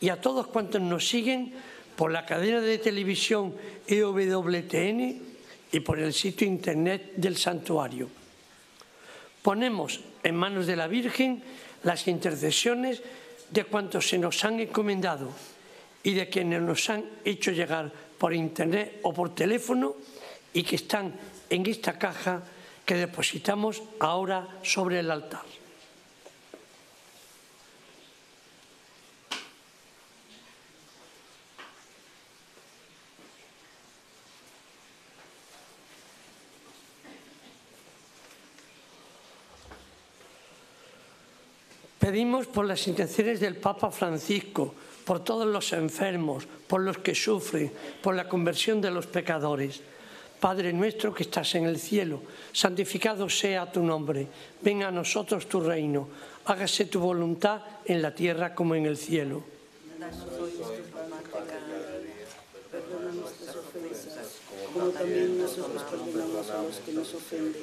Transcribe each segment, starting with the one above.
y a todos cuantos nos siguen por la cadena de televisión EWTN y por el sitio internet del santuario. Ponemos en manos de la Virgen las intercesiones de cuantos se nos han encomendado y de quienes nos han hecho llegar por internet o por teléfono y que están en esta caja que depositamos ahora sobre el altar. Pedimos por las intenciones del Papa Francisco, por todos los enfermos, por los que sufren, por la conversión de los pecadores. Padre nuestro que estás en el cielo, santificado sea tu nombre, venga a nosotros tu reino, hágase tu voluntad en la tierra como en el cielo. Perdona nuestras ofensas, como también nosotros perdonamos a los que nos ofenden.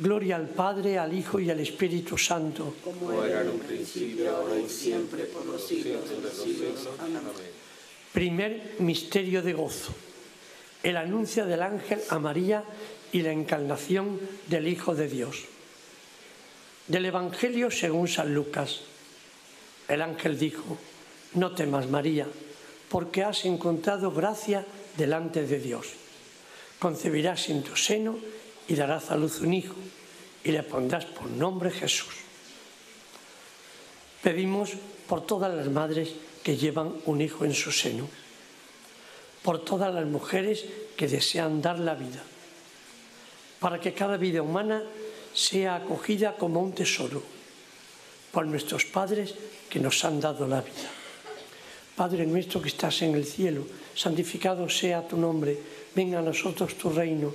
Gloria al Padre, al Hijo y al Espíritu Santo. Como era en un principio, ahora y siempre, por los siglos de los siglos. Amén. Primer misterio de gozo. El anuncio del ángel a María y la encarnación del Hijo de Dios. Del Evangelio según San Lucas. El ángel dijo, no temas María, porque has encontrado gracia delante de Dios. Concebirás en tu seno y darás a luz un hijo y le pondrás por nombre Jesús. Pedimos por todas las madres que llevan un hijo en su seno, por todas las mujeres que desean dar la vida, para que cada vida humana sea acogida como un tesoro, por nuestros padres que nos han dado la vida. Padre nuestro que estás en el cielo, santificado sea tu nombre, venga a nosotros tu reino,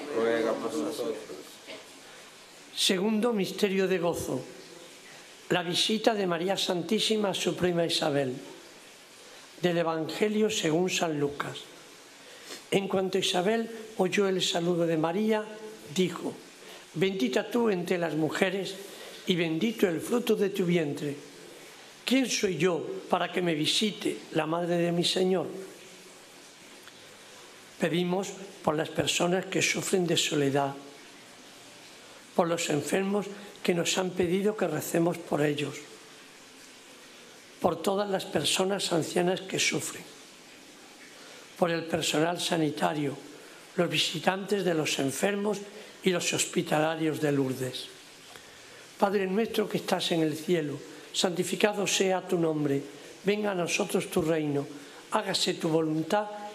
nosotros. Segundo misterio de gozo. La visita de María Santísima a su prima Isabel. Del Evangelio según San Lucas. En cuanto Isabel oyó el saludo de María, dijo, bendita tú entre las mujeres y bendito el fruto de tu vientre. ¿Quién soy yo para que me visite la madre de mi Señor? Pedimos por las personas que sufren de soledad, por los enfermos que nos han pedido que recemos por ellos, por todas las personas ancianas que sufren, por el personal sanitario, los visitantes de los enfermos y los hospitalarios de Lourdes. Padre nuestro que estás en el cielo, santificado sea tu nombre, venga a nosotros tu reino, hágase tu voluntad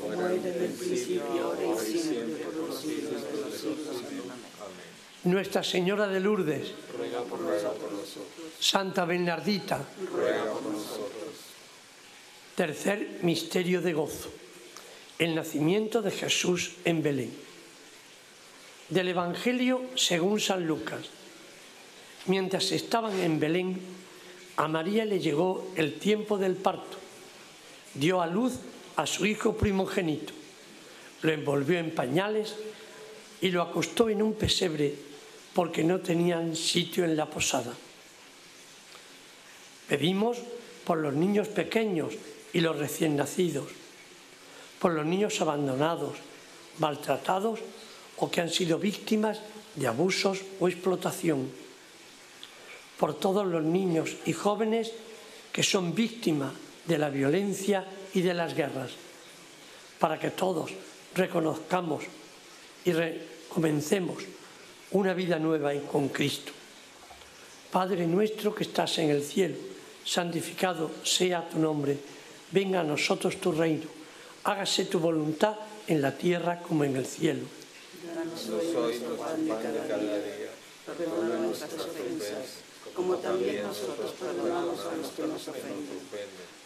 Como era en el principio, ahora y siempre, por los siglos de los siglos. Amén. Nuestra Señora de Lourdes, Ruega por nosotros, Santa Bernardita, ruega por nosotros. tercer misterio de gozo, el nacimiento de Jesús en Belén. Del Evangelio según San Lucas. Mientras estaban en Belén, a María le llegó el tiempo del parto. Dio a luz a su hijo primogénito, lo envolvió en pañales y lo acostó en un pesebre porque no tenían sitio en la posada. Pedimos por los niños pequeños y los recién nacidos, por los niños abandonados, maltratados o que han sido víctimas de abusos o explotación, por todos los niños y jóvenes que son víctimas de la violencia y de las guerras, para que todos reconozcamos y comencemos una vida nueva con Cristo. Padre nuestro que estás en el cielo, santificado sea tu nombre, venga a nosotros tu reino, hágase tu voluntad en la tierra como en el cielo. Danos hoy nuestro perdona nuestras ofensas, como también nosotros perdonamos a los que nos ofenden.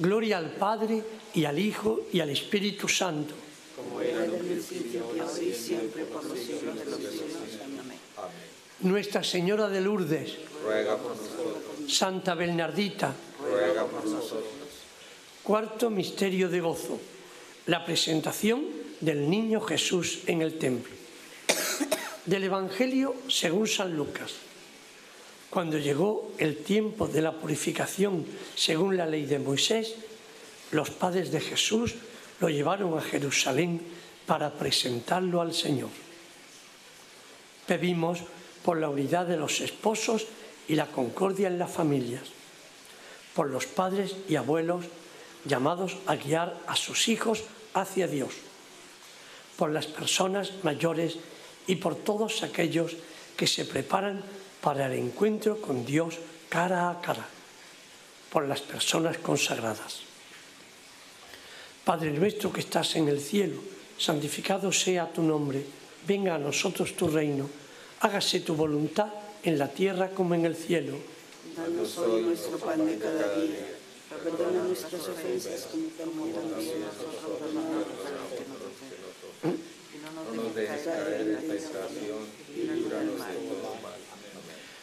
Gloria al Padre y al Hijo y al Espíritu Santo. Como era en el principio, ahora y siempre, por los siglos de los siglos. Amén. Nuestra Señora de Lourdes, Ruega por nosotros, Santa Bernardita, ruega por nosotros. cuarto misterio de gozo, la presentación del niño Jesús en el templo. Del Evangelio según San Lucas. Cuando llegó el tiempo de la purificación según la ley de Moisés, los padres de Jesús lo llevaron a Jerusalén para presentarlo al Señor. Pedimos por la unidad de los esposos y la concordia en las familias, por los padres y abuelos llamados a guiar a sus hijos hacia Dios, por las personas mayores y por todos aquellos que se preparan para el encuentro con Dios cara a cara, por las personas consagradas. Padre nuestro que estás en el cielo, santificado sea tu nombre, venga a nosotros tu reino, hágase tu voluntad en la tierra como en el cielo. Danos hoy nuestro pan de cada día. Perdona nuestras ofensas como también nosotros perdonamos a los que nos ofenden. No nos dejes caer en tentación y líbranos de todo mal.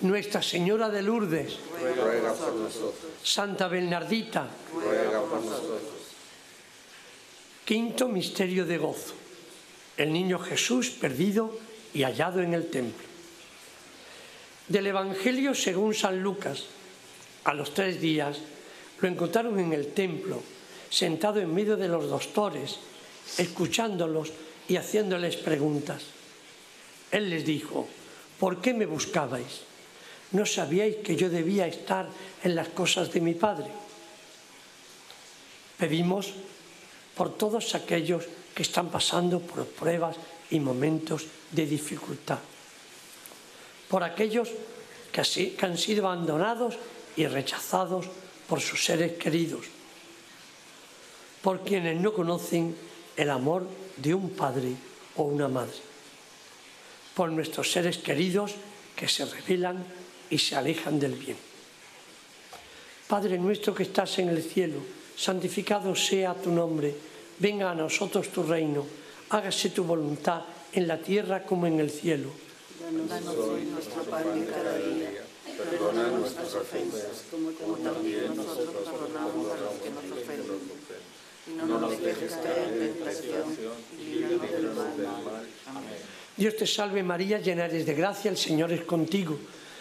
Nuestra Señora de Lourdes, Ruega por nosotros, Santa Bernardita, ruega por nosotros. quinto misterio de gozo. El niño Jesús perdido y hallado en el templo. Del Evangelio según San Lucas, a los tres días lo encontraron en el templo, sentado en medio de los doctores, escuchándolos y haciéndoles preguntas. Él les dijo, ¿por qué me buscabais? ¿No sabíais que yo debía estar en las cosas de mi Padre? Pedimos por todos aquellos que están pasando por pruebas y momentos de dificultad. Por aquellos que, han sido abandonados y rechazados por sus seres queridos. Por quienes no conocen el amor de un padre o una madre. Por nuestros seres queridos que se rebelan y se alejan del bien. Padre nuestro que estás en el cielo, santificado sea tu nombre, venga a nosotros tu reino, hágase tu voluntad en la tierra como en el cielo. Danos hoy nuestro pan de cada día, perdona nuestras ofensas, como también nosotros perdonamos a los que nos ofenden. Y no nos dejes caer en tentación y líbranos del mal. Amén. Dios te salve María, llena eres de gracia, el Señor es contigo.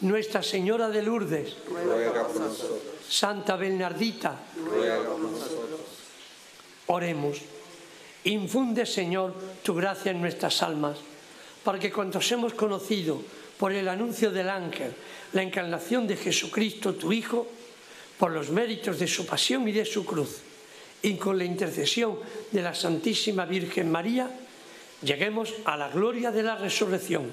Nuestra Señora de Lourdes, Ruega por nosotros, Santa Bernardita, ruega por nosotros. Oremos. Infunde, Señor, tu gracia en nuestras almas, para que cuantos hemos conocido por el anuncio del ángel la encarnación de Jesucristo, tu Hijo, por los méritos de su pasión y de su cruz, y con la intercesión de la Santísima Virgen María, lleguemos a la gloria de la resurrección.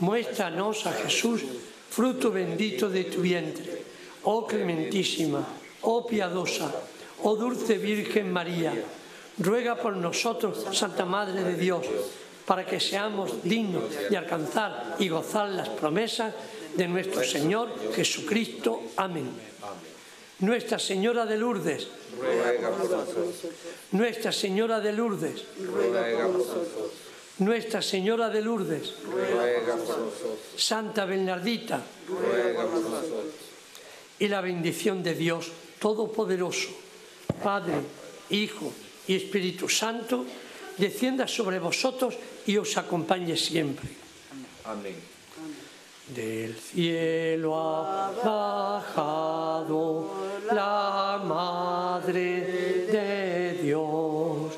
muéstranos a Jesús, fruto bendito de tu vientre. oh clementísima, oh piadosa, oh dulce Virgen María, ruega por nosotros, Santa Madre de Dios, para que seamos dignos de alcanzar y gozar las promesas de nuestro Señor Jesucristo. Amén. Nuestra Señora de Lourdes, ruega por nosotros. Nuestra Señora de Lourdes, Ruega por nosotros. Nuestra Señora de Lourdes, Ruega por nosotros. Santa Bernardita, Ruega por nosotros. y la bendición de Dios Todopoderoso, Padre, Hijo y Espíritu Santo, descienda sobre vosotros y os acompañe siempre. Amén. Del cielo ha bajado la Madre de Dios.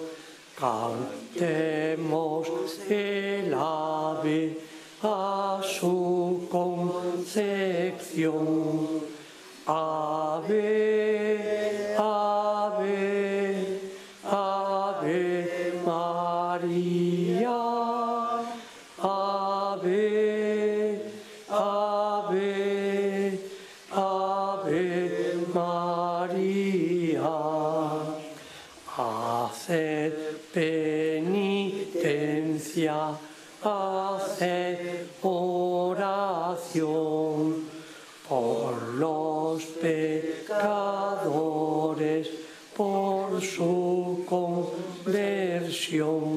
Cantemos concepción. Ave, ave, ave María. Su conversión. Ave,